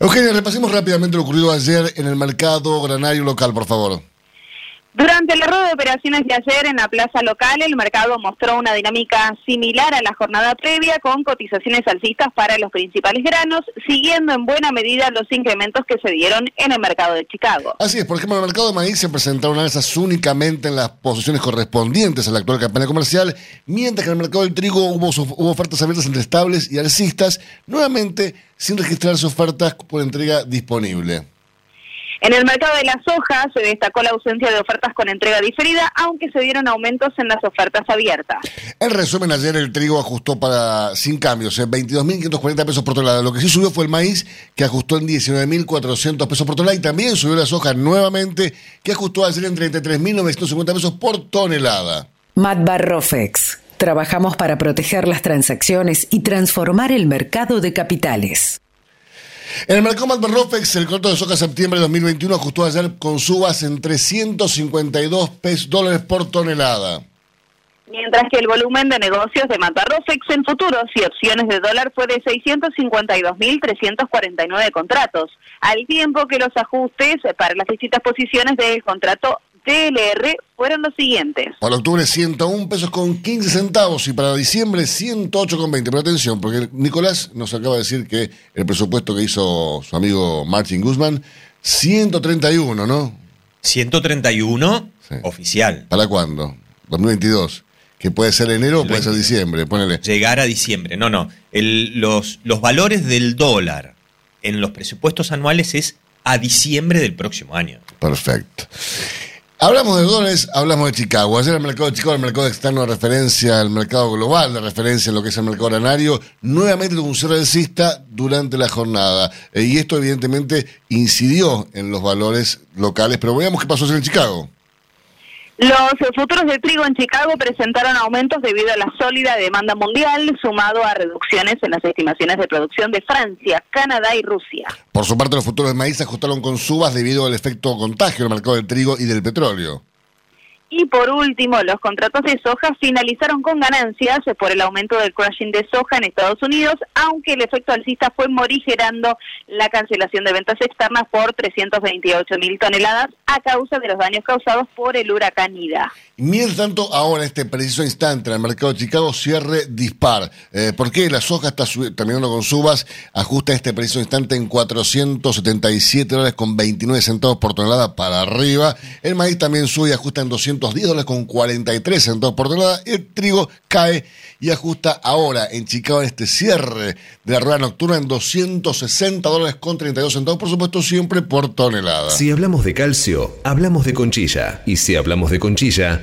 Eugenia, repasemos rápidamente lo ocurrido ayer en el mercado granario local, por favor. Durante la rueda de operaciones de ayer en la plaza local, el mercado mostró una dinámica similar a la jornada previa con cotizaciones alcistas para los principales granos, siguiendo en buena medida los incrementos que se dieron en el mercado de Chicago. Así es, por ejemplo, en el mercado de maíz se presentaron alzas únicamente en las posiciones correspondientes a la actual campaña comercial, mientras que en el mercado del trigo hubo, hubo ofertas abiertas entre estables y alcistas, nuevamente sin registrarse ofertas por entrega disponible. En el mercado de la soja se destacó la ausencia de ofertas con entrega diferida, aunque se dieron aumentos en las ofertas abiertas. En resumen, ayer el trigo ajustó para sin cambios, en 22.540 pesos por tonelada. Lo que sí subió fue el maíz, que ajustó en 19.400 pesos por tonelada, y también subió la soja nuevamente, que ajustó ayer en 33.950 pesos por tonelada. Matbarrofex. Trabajamos para proteger las transacciones y transformar el mercado de capitales. En el mercado Malberrofex, el contrato de soja septiembre de 2021 ajustó ayer con subas en 352 pesos, dólares por tonelada. Mientras que el volumen de negocios de Matarrofex en futuros y opciones de dólar fue de 652.349 contratos, al tiempo que los ajustes para las distintas posiciones del contrato TLR fueron los siguientes. Para octubre 101 pesos con 15 centavos y para diciembre 108 con 20. Pero atención, porque Nicolás nos acaba de decir que el presupuesto que hizo su amigo Martin Guzmán, 131, ¿no? 131 oficial. ¿Para cuándo? 2022. Que puede ser enero o puede ser diciembre, ponele. Llegar a diciembre. No, no. El- los, los valores del dólar en los presupuestos anuales es a diciembre del próximo año. Perfecto. Hablamos de dólares, hablamos de Chicago. Ayer el mercado de Chicago, el mercado externo de referencia al mercado global, de referencia en lo que es el mercado granario, nuevamente tuvo un cierre alcista durante la jornada. Eh, y esto evidentemente incidió en los valores locales, pero veamos qué pasó en Chicago. Los futuros de trigo en Chicago presentaron aumentos debido a la sólida demanda mundial, sumado a reducciones en las estimaciones de producción de Francia, Canadá y Rusia. Por su parte, los futuros de maíz ajustaron con subas debido al efecto contagio del mercado del trigo y del petróleo. Y por último, los contratos de soja finalizaron con ganancias por el aumento del crushing de soja en Estados Unidos, aunque el efecto alcista fue morigerando la cancelación de ventas externas por 328 mil toneladas a causa de los daños causados por el huracán Ida. Mientras tanto, ahora en este preciso instante en el mercado de Chicago cierre dispar. Eh, ¿Por qué la soja está terminando con subas? Ajusta este preciso instante en 477 dólares con 29 centavos por tonelada para arriba. El maíz también sube y ajusta en 210 dólares con 43 centavos por tonelada. El trigo cae y ajusta ahora en Chicago en este cierre de la rueda nocturna en 260 dólares con 32 centavos, por supuesto siempre por tonelada. Si hablamos de calcio, hablamos de conchilla. Y si hablamos de conchilla,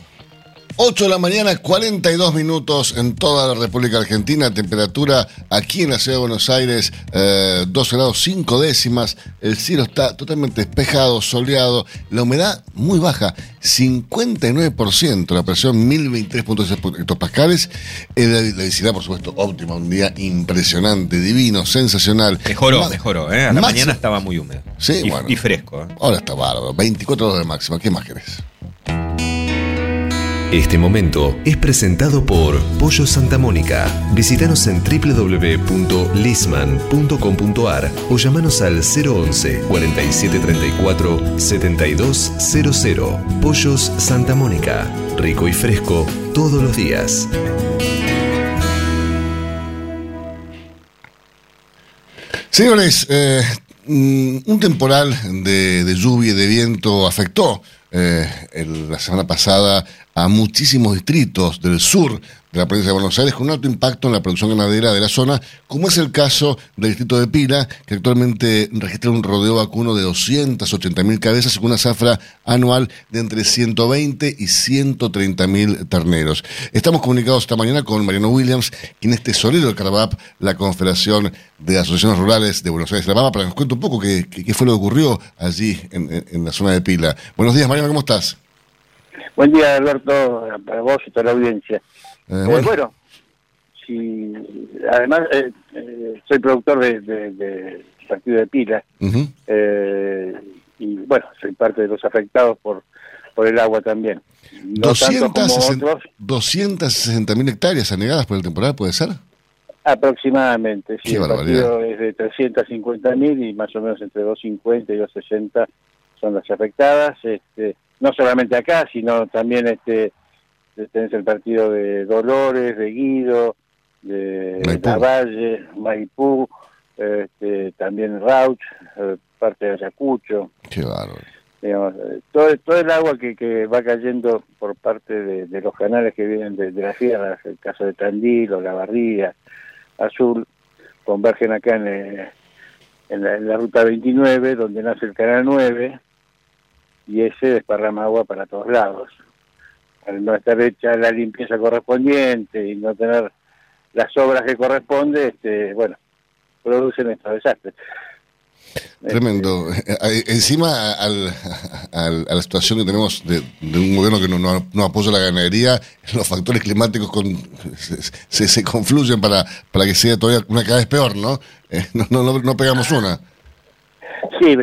8 de la mañana, 42 minutos en toda la República Argentina. Temperatura aquí en la ciudad de Buenos Aires, eh, 12 grados 5 décimas. El cielo está totalmente despejado, soleado. La humedad muy baja, 59%. La presión 1023.6 hectopascales. La, la visibilidad, por supuesto, óptima. Un día impresionante, divino, sensacional. Mejoró, Ma- mejoró, ¿eh? A la mañana estaba muy húmedo. Sí, y, bueno. y fresco, ¿eh? Ahora está bárbaro. 24 horas de máxima. ¿Qué más querés? Este momento es presentado por Pollo Santa Mónica. Visítanos en www.lisman.com.ar o llamanos al 011 4734 7200. Pollos Santa Mónica. Rico y fresco todos los días. Señores, eh, mm, un temporal de, de lluvia y de viento afectó eh, la semana pasada a muchísimos distritos del sur de la provincia de Buenos Aires con un alto impacto en la producción ganadera de la zona, como es el caso del distrito de Pila, que actualmente registra un rodeo vacuno de 280 mil cabezas con una zafra anual de entre 120 y 130 mil terneros. Estamos comunicados esta mañana con Mariano Williams, quien es tesorero del CARVAP, la Confederación de Asociaciones Rurales de Buenos Aires, la Bama, para que nos cuente un poco qué, fue lo que ocurrió allí en, en- en la zona de Pila. Buenos días, Mariano, ¿cómo estás? Buen día, Alberto, para vos y toda la audiencia. Eh, Eh, bueno. bueno, si, además eh, soy productor de, de- de partido de pila Ujú. eh, y bueno, soy parte de los afectados por por el agua también. No tanto como 260 otros, 260 mil hectáreas anegadas por el temporal, ¿puede ser? aproximadamente. Sí, Qué el barbaridad. partido es de 350 mil y más o menos entre 250 y 260 son las afectadas. Este, no solamente acá, sino también este tenés el partido de Dolores, de Guido, de Maipú. Lavalle, Maipú, este, también Rauch, eh, parte de Ayacucho. Qué. Digamos, eh, todo, todo el agua que, que va cayendo por parte de, de los canales que vienen de, de las sierras, el caso de Tandil o La Barría, Azul, convergen acá en, eh, en la, en la ruta 29, donde nace el canal 9, y ese desparrama agua para todos lados. Al no estar hecha la limpieza correspondiente y no tener las obras que corresponde, este, bueno, producen estos desastres. Tremendo. Eh, eh, Encima al- al- a la situación que tenemos de, de un gobierno que no, no- no apoya la ganadería, los factores climáticos con- se, se- confluyen para, para que sea todavía una cada vez peor, ¿no? Eh, no, no, no- no pegamos una. Sí,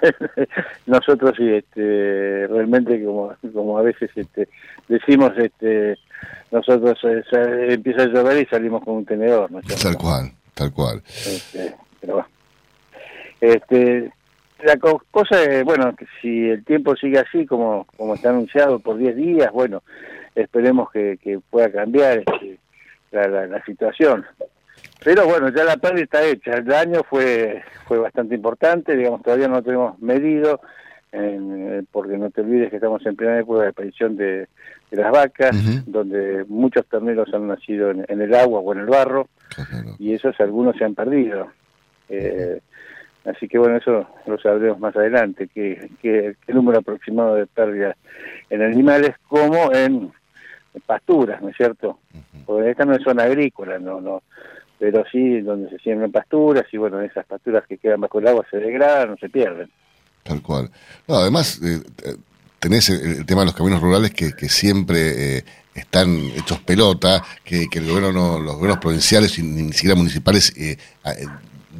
nosotros sí, este, realmente como, como a veces este, decimos, este, nosotros eh, empieza a llover y salimos con un tenedor. Tal cual, tal cual. Este, pero bueno. Este, la co- cosa es, bueno, que si el tiempo sigue así como, como está anunciado por 10 días, bueno, esperemos que, que pueda cambiar este, la, la, la situación. Pero bueno, ya la pérdida está hecha. El daño fue fue bastante importante, digamos, todavía no lo tenemos medido, en- eh, porque no te olvides que estamos en plena época de aparición de, de las vacas, donde muchos terneros han nacido en, en el agua o en el barro, y esos algunos se han perdido. Eh, así que bueno, eso lo sabremos más adelante, que, que el número aproximado de pérdidas en animales como en pasturas, ¿no es cierto? Porque esta no es zona agrícola, no, no, pero sí donde se siembran pasturas y bueno, esas pasturas que quedan bajo el agua se degradan o se pierden. Tal cual. No, además, eh, eh, tenés el, el tema de los caminos rurales que, que siempre eh, están hechos pelota, que, que el gobierno no- los gobiernos provinciales y ni siquiera municipales eh,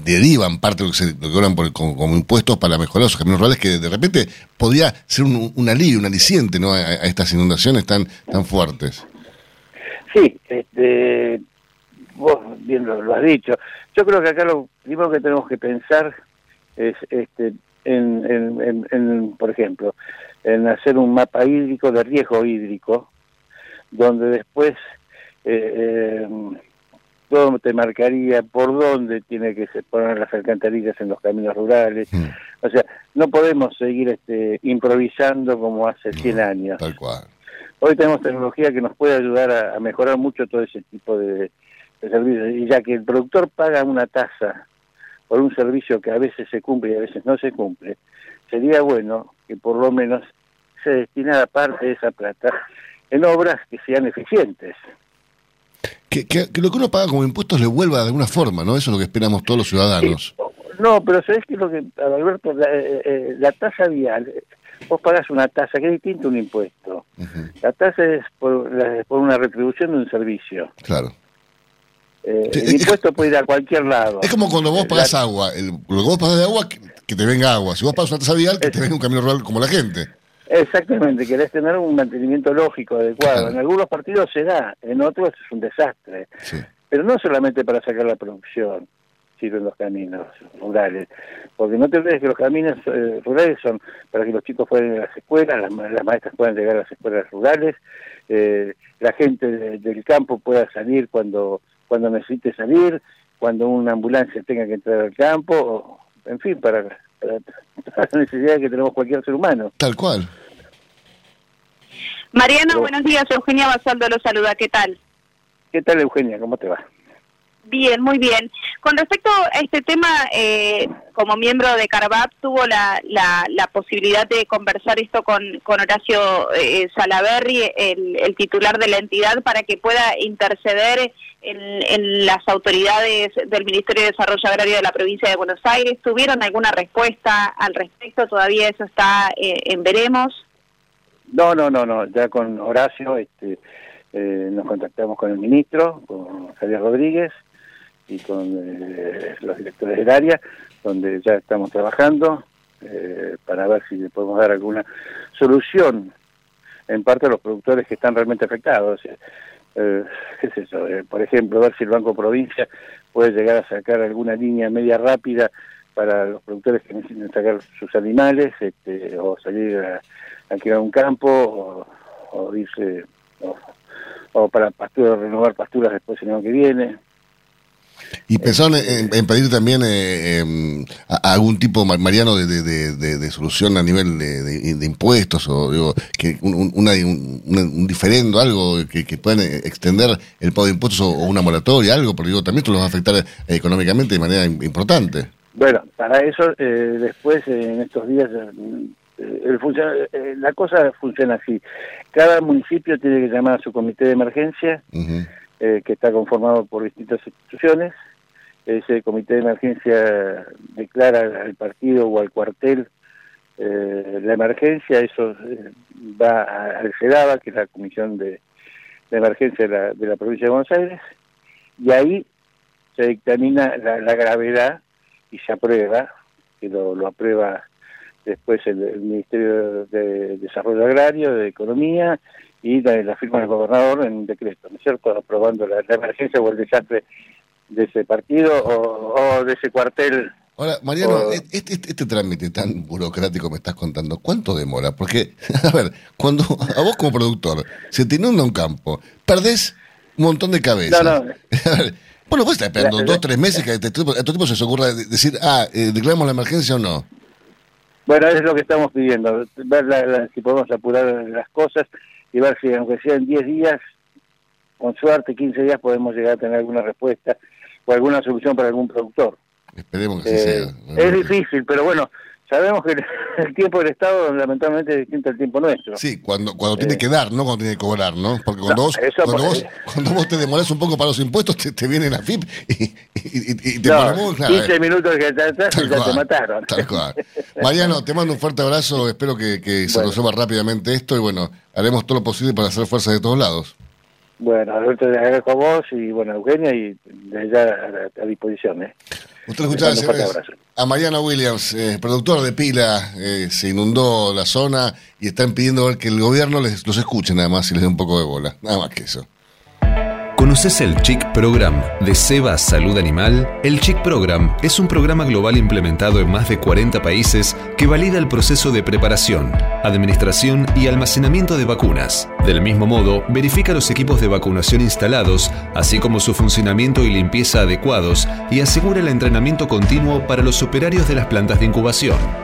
derivan parte de lo que se lo cobran por- como, como impuestos para mejorar esos caminos rurales que de repente podría ser un, un alivio, un aliciente ¿no? a, a estas inundaciones tan, tan fuertes. Sí, este, vos bien lo, lo has dicho. Yo creo que acá lo primero que tenemos que pensar es, este, en, en, en- en, por ejemplo, en hacer un mapa hídrico de riesgo hídrico, donde después eh, eh, todo te marcaría por dónde tiene que se poner las alcantarillas en los caminos rurales. O sea, no podemos seguir este, improvisando como hace 100 años. Tal cual. Hoy tenemos tecnología que nos puede ayudar a, a mejorar mucho todo ese tipo de, servicios. Y ya que el productor paga una tasa por un servicio que a veces se cumple y a veces no se cumple, sería bueno que por lo menos se destinara parte de esa plata en obras que sean eficientes. Que, que- que lo que uno paga como impuestos le vuelva de alguna forma, ¿no? Eso es lo que esperamos todos los ciudadanos. No, pero ¿sabés qué es lo que, Alberto? La, eh, eh, la tasa vial, vos pagás una tasa que es distinto a un impuesto. La tasa es por, la- por una retribución de un servicio. Claro. Eh, Sí, el es- impuesto puede ir a cualquier lado. Es como cuando vos pagás la- agua. El, lo que vos pagás de agua, que, que te venga agua. Si vos pagas una tasa vial, que te venga un camino rural como la gente. Exactamente, querés tener un mantenimiento lógico adecuado. En algunos partidos se da, en otros es un desastre. Pero no solamente para sacar la producción sirven los caminos rurales, porque no te olvides que los caminos eh, rurales son para que los chicos puedan ir a las escuelas, las, las maestras puedan llegar a las escuelas rurales, eh, la gente de- del campo pueda salir cuando, cuando necesite salir, cuando una ambulancia tenga que entrar al campo, o, en fin, para, para, para la necesidad que tenemos cualquier ser humano. Tal cual. Mariano, buenos días. Eugenia Basaldo lo saluda. ¿Qué tal? ¿Qué tal, Eugenia? ¿Cómo te va? Bien, muy bien. Con respecto a este tema, eh, como miembro de Carvap, tuvo la, la, la posibilidad de conversar esto con, con Horacio eh, el, el titular de la entidad, para que pueda interceder en, en las autoridades del Ministerio de Desarrollo Agrario de la provincia de Buenos Aires. ¿Tuvieron alguna respuesta al respecto? Todavía eso está eh, en veremos. No, no, no, no. Ya con Horacio este, eh, nos contactamos con el ministro, con Javier Rodríguez y con eh, los directores del área, donde ya estamos trabajando eh, para ver si le podemos dar alguna solución en parte a los productores que están realmente afectados. Eh. Eh, por ejemplo, ver si el Banco Provincia puede llegar a sacar alguna línea media rápida para los productores que necesiten sacar sus animales este, o salir a, a un campo o, irse o para pasturas, renovar pasturas después el año que viene. Y pensaron en, en pedir también eh, em, a- a algún tipo, Mar- Mariano, de, de, de- solución a nivel de, impuestos o digo, que un, un- una- un- diferendo, algo que, que puedan eh, extender el pago de impuestos o, o una moratoria, algo, porque digo, también esto los va a afectar eh, económicamente de manera im- importante. Bueno, para eso eh, después eh, en estos días el funciona- la cosa funciona así. Cada municipio tiene que llamar a su comité de emergencia, eh, que está conformado por distintas instituciones. Ese comité de emergencia declara al partido o al cuartel eh, la emergencia, eso eh, va al CEDABA, que es la Comisión de, de Emergencia de la, de la Provincia de Buenos Aires, y ahí se dictamina la, la gravedad y se aprueba, que lo, lo aprueba después el, el Ministerio de Desarrollo Agrario, de Economía, y la, la firma del gobernador en un decreto, ¿no es cierto?, aprobando la, la emergencia o el desastre de ese partido o, o de ese cuartel. Ahora, Mariano, o- este, este- este trámite tan burocrático me estás contando, ¿cuánto demora? Porque, a ver, cuando a vos como productor se te inunda un campo, perdés un montón de cabezas. No, no. A ver, bueno, vos estás esperando La- dos, tres meses que a este tipo, a este tipo se os ocurra de- decir, ah, eh, declaramos la emergencia o no. Bueno, es lo que estamos pidiendo, ver la- la- si podemos apurar las cosas y ver si, aunque sean 10 días, con suerte 15 días podemos llegar a tener alguna respuesta o alguna solución para algún productor. Esperemos que así Eh, sea. es difícil, pero bueno, sabemos que el tiempo del Estado lamentablemente es distinto al tiempo nuestro. Sí, cuando, cuando tiene Eh. que dar, no cuando tiene que cobrar, ¿no? Porque cuando, No, vos, cuando, por- vos, cuando vos te demorás un poco para los impuestos, te, te viene la FIP y, y- y- y te No, ponemos, claro, 15 eh. minutos que te atrás y ya te mataron. Tal cual. Mariano, te mando un fuerte abrazo. Espero que, que se Bueno. resuelva rápidamente esto y bueno, haremos todo lo posible para hacer fuerza de todos lados. Bueno, Alberto, te agradezco a vos y bueno, Eugenia y de allá a, a disposición. ¿eh? Usted escuchaba, Les abrazo. a Mariano Williams, eh, productor de Pila, eh, se inundó la zona y están pidiendo ver que el gobierno les, los escuche nada más y les dé un poco de bola. Nada más que eso. ¿Conoces el Chic Program de Seba Salud Animal? El Chic Program es un programa global implementado en más de 40 países que valida el proceso de preparación, administración y almacenamiento de vacunas. Del mismo modo, verifica los equipos de vacunación instalados, así como su funcionamiento y limpieza adecuados y asegura el entrenamiento continuo para los operarios de las plantas de incubación.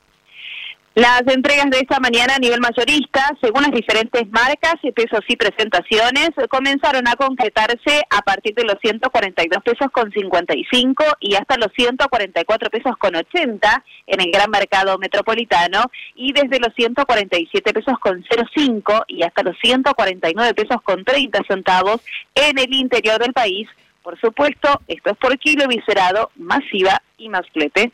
Las entregas de esta mañana a nivel mayorista, según las diferentes marcas, pesos y presentaciones, comenzaron a concretarse a partir de los 142 pesos con 55 y hasta los 144 pesos con 80 en el gran mercado metropolitano y desde los 147 pesos con 05 y hasta los 149 pesos con 30 centavos en el interior del país. Por supuesto, esto es por kilo viscerado, masiva y más flete.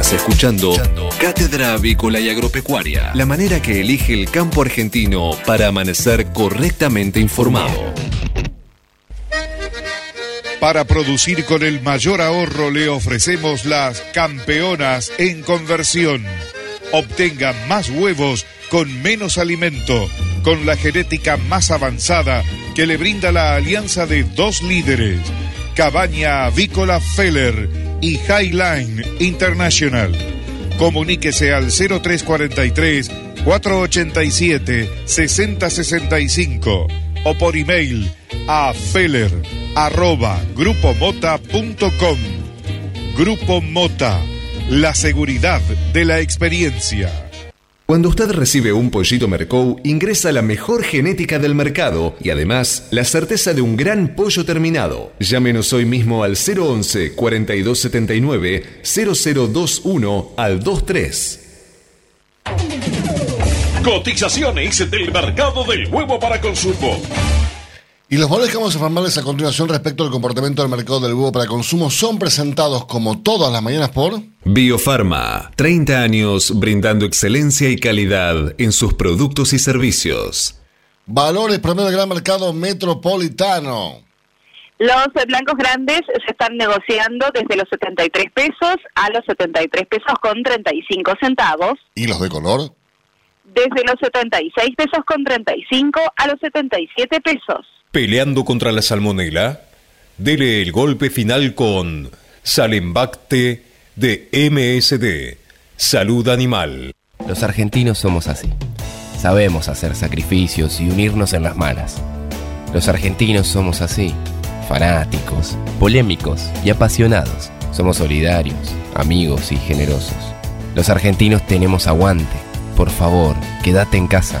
Escuchando Cátedra Avícola y Agropecuaria, la manera que elige el campo argentino para amanecer correctamente informado. Para producir con el mayor ahorro le ofrecemos las campeonas en conversión. Obtenga más huevos con menos alimento, con la genética más avanzada que le brinda la alianza de dos líderes, Cabaña Avícola Feller y Highline International. Comuníquese al 0343 487 6065 o por email a feller arroba grupomota.com. Grupo Mota, la seguridad de la experiencia. Cuando usted recibe un pollito Mercou, ingresa la mejor genética del mercado y además la certeza de un gran pollo terminado. Llámenos hoy mismo al 011 4279 0021 al 23. Cotizaciones del mercado del huevo para consumo. Y los valores que vamos a informarles a continuación respecto al comportamiento del mercado del huevo para consumo son presentados como todas las mañanas por... Biofarma, 30 años brindando excelencia y calidad en sus productos y servicios. Valores promedio del gran mercado metropolitano. Los blancos grandes se están negociando desde los 73 pesos a los 73 pesos con 35 centavos. ¿Y los de color? Desde los 76 pesos con 35 a los 77 pesos. Peleando contra la salmonela, dele el golpe final con Salembacte de MSD, Salud Animal. Los argentinos somos así. Sabemos hacer sacrificios y unirnos en las malas. Los argentinos somos así, fanáticos, polémicos y apasionados. Somos solidarios, amigos y generosos. Los argentinos tenemos aguante. Por favor, quédate en casa.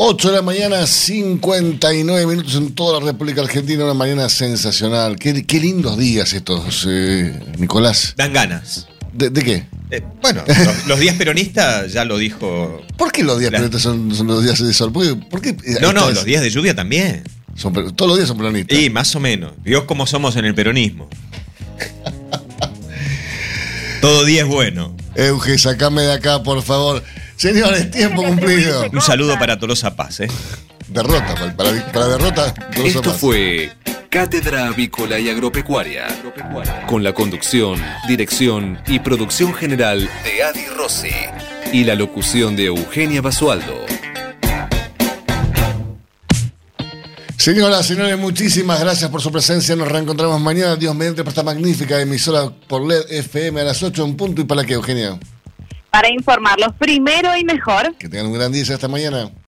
8 de la mañana, 59 minutos en toda la República Argentina, una mañana sensacional. Qué, qué lindos días estos, eh, Nicolás. Dan ganas. ¿De, de qué? Eh, bueno, los, los días peronistas ya lo dijo. ¿Por qué los días La- peronistas son, son los días de sol? ¿Por qué? por qué- No, no, los días de lluvia también. son todos los días son peronistas. Y más o menos. Dios cómo somos en el peronismo. Todo día es bueno. Euge, sacame de acá, por favor. Señores, tiempo cumplido. Un saludo para Tolosa Paz, ¿eh? Derrota, para, para- para derrota. Tolosa Esto Paz. fue Cátedra Avícola y Agropecuaria, con la conducción, dirección y producción general de Adi Rossi y la locución de Eugenia Basualdo. Señoras, señores, muchísimas gracias por su presencia. Nos reencontramos mañana, Dios mediante, por esta magnífica emisora por LED FM a las 8 en punto. ¿Y para qué, Eugenia? Para informarlos primero y mejor Que tengan un gran día y hasta mañana.